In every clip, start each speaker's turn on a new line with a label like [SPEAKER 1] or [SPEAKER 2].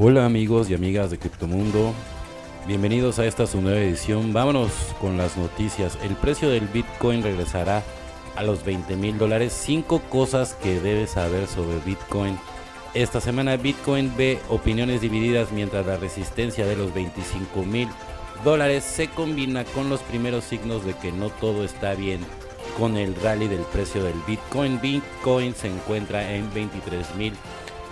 [SPEAKER 1] Hola amigos y amigas de Criptomundo. Bienvenidos a esta su nueva edición. Vámonos con las noticias. El precio del Bitcoin regresará a los 20 mil dólares. Cinco cosas que debes saber sobre Bitcoin. Esta semana Bitcoin ve opiniones divididas mientras la resistencia de los 25 mil dólares se combina con los primeros signos de que no todo está bien con el rally del precio del Bitcoin. Bitcoin se encuentra en 23 mil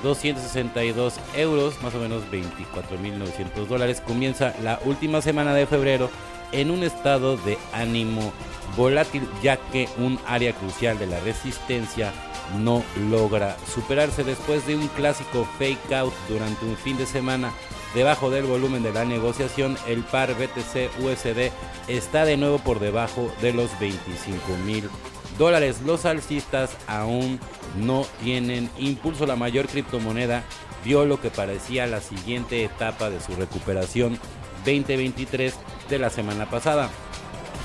[SPEAKER 1] 262 euros, más o menos 24.900 dólares. Comienza la última semana de febrero en un estado de ánimo volátil, ya que un área crucial de la resistencia no logra superarse después de un clásico fake out durante un fin de semana. Debajo del volumen de la negociación, el par BTC USD está de nuevo por debajo de los 25 mil dólares. Los alcistas aún no tienen impulso. La mayor criptomoneda vio lo que parecía la siguiente etapa de su recuperación 2023 de la semana pasada,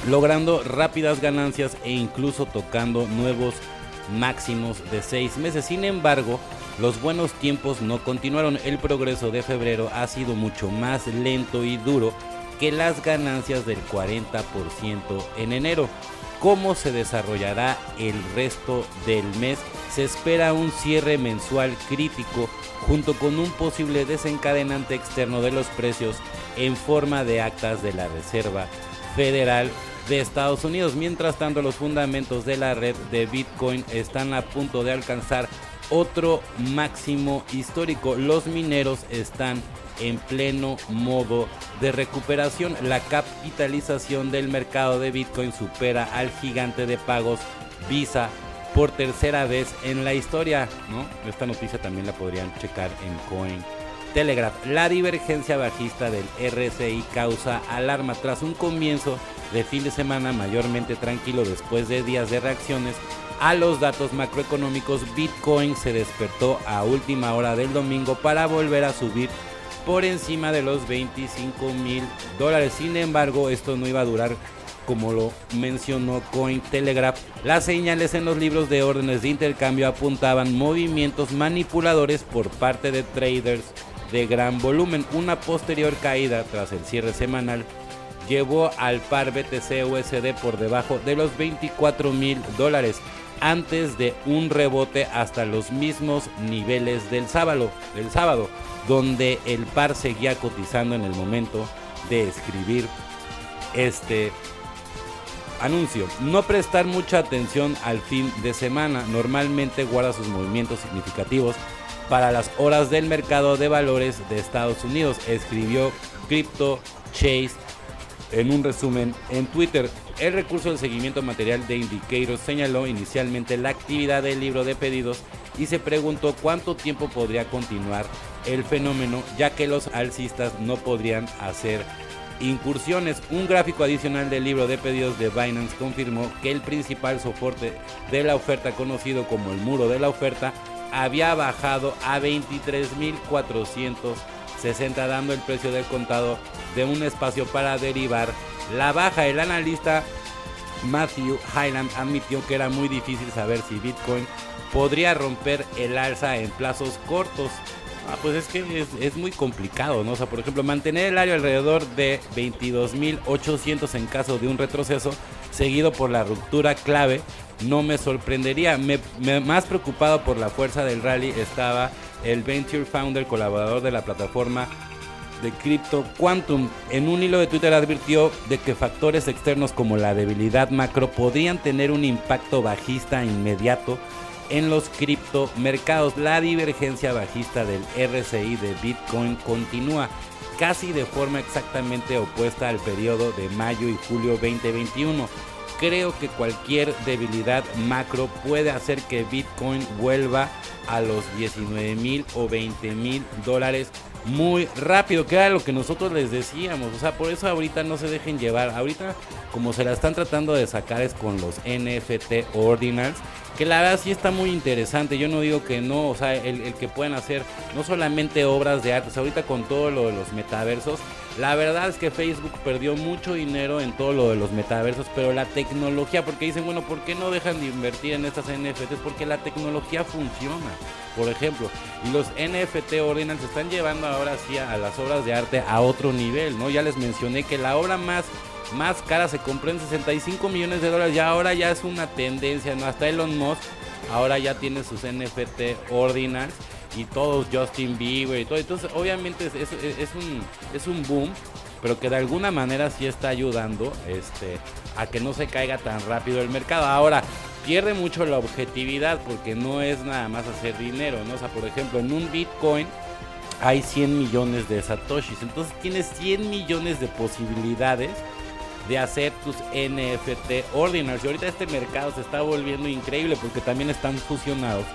[SPEAKER 1] logrando rápidas ganancias e incluso tocando nuevos máximos de seis meses. Sin embargo, los buenos tiempos no continuaron. El progreso de febrero ha sido mucho más lento y duro que las ganancias del 40% en enero cómo se desarrollará el resto del mes. Se espera un cierre mensual crítico junto con un posible desencadenante externo de los precios en forma de actas de la Reserva Federal de Estados Unidos. Mientras tanto, los fundamentos de la red de Bitcoin están a punto de alcanzar otro máximo histórico. Los mineros están en pleno modo de recuperación. La capitalización del mercado de Bitcoin supera al gigante de pagos Visa por tercera vez en la historia. Esta noticia también la podrían checar en Coin Telegraph. La divergencia bajista del RSI causa alarma tras un comienzo de fin de semana mayormente tranquilo después de días de reacciones a los datos macroeconómicos. Bitcoin se despertó a última hora del domingo para volver a subir por encima de los 25 mil dólares. Sin embargo, esto no iba a durar como lo mencionó Cointelegraph, las señales en los libros de órdenes de intercambio apuntaban movimientos manipuladores por parte de traders de gran volumen. Una posterior caída tras el cierre semanal llevó al par BTC USD por debajo de los 24 mil dólares antes de un rebote hasta los mismos niveles del sábado, del sábado donde el par seguía cotizando en el momento de escribir este anuncio. No prestar mucha atención al fin de semana. Normalmente guarda sus movimientos significativos para las horas del mercado de valores de Estados Unidos, escribió Crypto Chase en un resumen en Twitter. El recurso del seguimiento material de Indicators señaló inicialmente la actividad del libro de pedidos y se preguntó cuánto tiempo podría continuar el fenómeno, ya que los alcistas no podrían hacer incursiones. Un gráfico adicional del libro de pedidos de Binance confirmó que el principal soporte de la oferta, conocido como el muro de la oferta, había bajado a 23.460, dando el precio del contado de un espacio para derivar la baja. El analista Matthew Highland admitió que era muy difícil saber si Bitcoin podría romper el alza en plazos cortos. Ah, pues es que es, muy complicado, ¿no? O sea, por ejemplo, mantener el área alrededor de 22.800 en caso de un retroceso, seguido por la ruptura clave, no me sorprendería. más preocupado por la fuerza del rally estaba el Venture Founder, colaborador de la plataforma de Crypto Quantum. En un hilo de Twitter advirtió de que factores externos como la debilidad macro podrían tener un impacto bajista inmediato en los criptomercados. La divergencia bajista del RSI de Bitcoin continúa casi de forma exactamente opuesta al periodo de mayo y julio 2021. Creo que cualquier debilidad macro puede hacer que Bitcoin vuelva a los 19 mil o 20 mil dólares muy rápido, que era lo que nosotros les decíamos. O sea, por eso ahorita no se dejen llevar. Ahorita, como se la están tratando de sacar, es con los NFT Ordinals. Que la verdad sí está muy interesante. Yo no digo que no, o sea, el, que puedan hacer no solamente obras de arte, ahorita con todo lo de los metaversos. La verdad es que Facebook perdió mucho dinero en todo lo de los metaversos, pero la tecnología, porque dicen, bueno, ¿por qué no dejan de invertir en estas NFTs? Porque la tecnología funciona por ejemplo. Y los NFT Ordinals se están llevando ahora sí a las obras de arte a otro nivel, ¿no? Ya les mencioné que la obra más más cara se compró en 65 millones de dólares, ya ahora ya es una tendencia, ¿no? Hasta Elon Musk ahora ya tiene sus NFT Ordinals y todos Justin Bieber y todo. Entonces, obviamente es, un, es un boom, pero que de alguna manera sí está ayudando este, a que no se caiga tan rápido el mercado. Ahora, pierde mucho la objetividad porque no es nada más hacer dinero, ¿no? O por ejemplo, en un Bitcoin hay 100 millones de satoshis, entonces tienes 100 millones de posibilidades de hacer tus NFT ordinals. Y ahorita este mercado se está volviendo increíble porque también están fusionados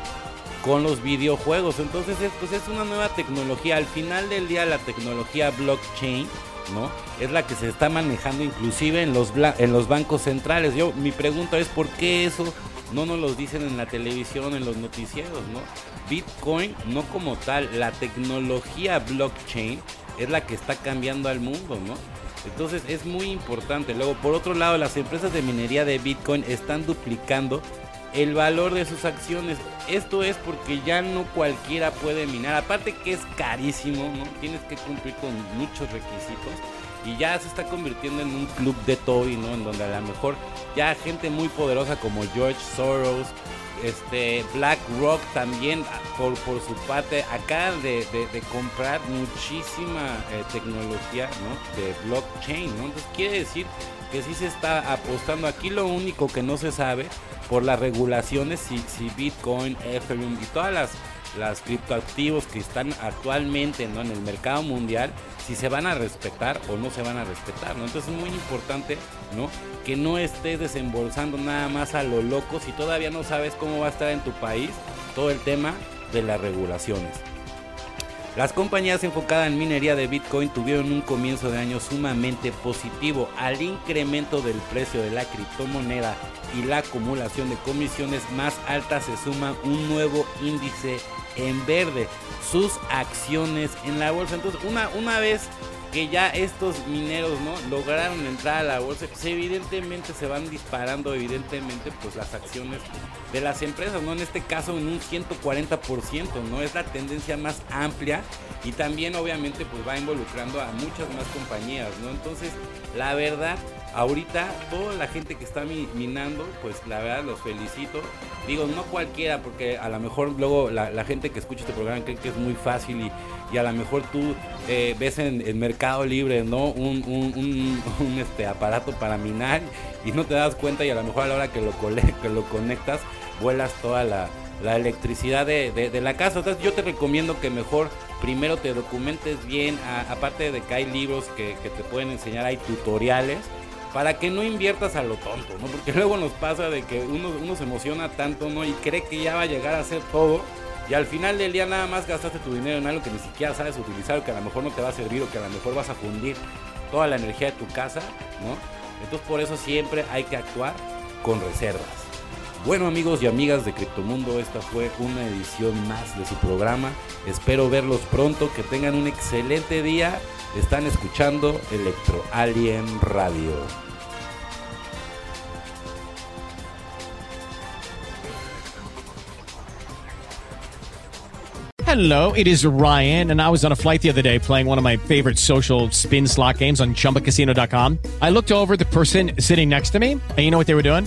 [SPEAKER 1] con los videojuegos. Entonces, pues es una nueva tecnología. Al final del día, la tecnología blockchain ¿no? Es la que se está manejando inclusive en los, en los bancos centrales. Yo, mi pregunta es por qué eso no nos lo dicen en la televisión, en los noticieros, ¿no? Bitcoin, no como tal, la tecnología blockchain es la que está cambiando al mundo, ¿no? Entonces es muy importante. Luego, por otro lado, las empresas de minería de Bitcoin están duplicando el valor de sus acciones. Esto es porque ya no cualquiera puede minar. Aparte que es carísimo, ¿no? Tienes que cumplir con muchos requisitos. Y ya se está convirtiendo en un club de Toy, ¿no? En donde a lo mejor ya gente muy poderosa como George Soros, este BlackRock también por, por su parte acaban de, comprar muchísima eh, tecnología ¿no? de blockchain entonces quiere decir que sí se está apostando aquí lo único que no se sabe por las regulaciones si, si Bitcoin, Ethereum y todas las, las criptoactivos que están actualmente ¿no? en el mercado mundial, si se van a respetar o no se van a respetar. Entonces es muy importante ¿no? que no estés desembolsando nada más a lo loco si todavía no sabes cómo va a estar en tu país todo el tema de las regulaciones. Las compañías enfocadas en minería de Bitcoin tuvieron un comienzo de año sumamente positivo. Al incremento del precio de la criptomoneda y la acumulación de comisiones más altas se suma un nuevo índice en verde, sus acciones en la bolsa. Entonces, una, una vez que ya estos mineros no lograron entrar a la bolsa, pues evidentemente se van disparando evidentemente pues las acciones de las empresas, ¿no? En este caso en un 140%, ¿no? Es la tendencia más amplia y también obviamente pues va involucrando a muchas más compañías, ¿no? Entonces, la verdad ahorita toda la gente que está minando, pues la verdad los felicito. Digo, no cualquiera, porque a lo mejor luego la, gente que escucha este programa cree que es muy fácil y, a lo mejor tú eh, ves en el Mercado Libre, ¿no? Un, este, aparato para minar y no te das cuenta y a lo mejor a la hora que lo, que lo conectas, vuelas toda la, electricidad de, la casa. Entonces yo te recomiendo que mejor primero te documentes bien, aparte de que hay libros que te pueden enseñar, hay tutoriales para que no inviertas a lo tonto, ¿no? Porque luego nos pasa de que uno, uno se emociona tanto, ¿no? Y cree que ya va a llegar a hacer todo. Y al final del día nada más gastaste tu dinero en algo que ni siquiera sabes utilizar, o que a lo mejor no te va a servir, o que a lo mejor vas a fundir toda la energía de tu casa, ¿no? Entonces por eso siempre hay que actuar con reservas. Bueno amigos y amigas de Criptomundo, esta fue una edición más de su programa. Espero verlos pronto, que tengan un excelente día. Están escuchando Electro Alien Radio.
[SPEAKER 2] Hello, it is Ryan, and I was on a flight the other day playing one of my favorite social spin slot games on chumbacasino.com. I looked over the person sitting next to me, and you know what they were doing?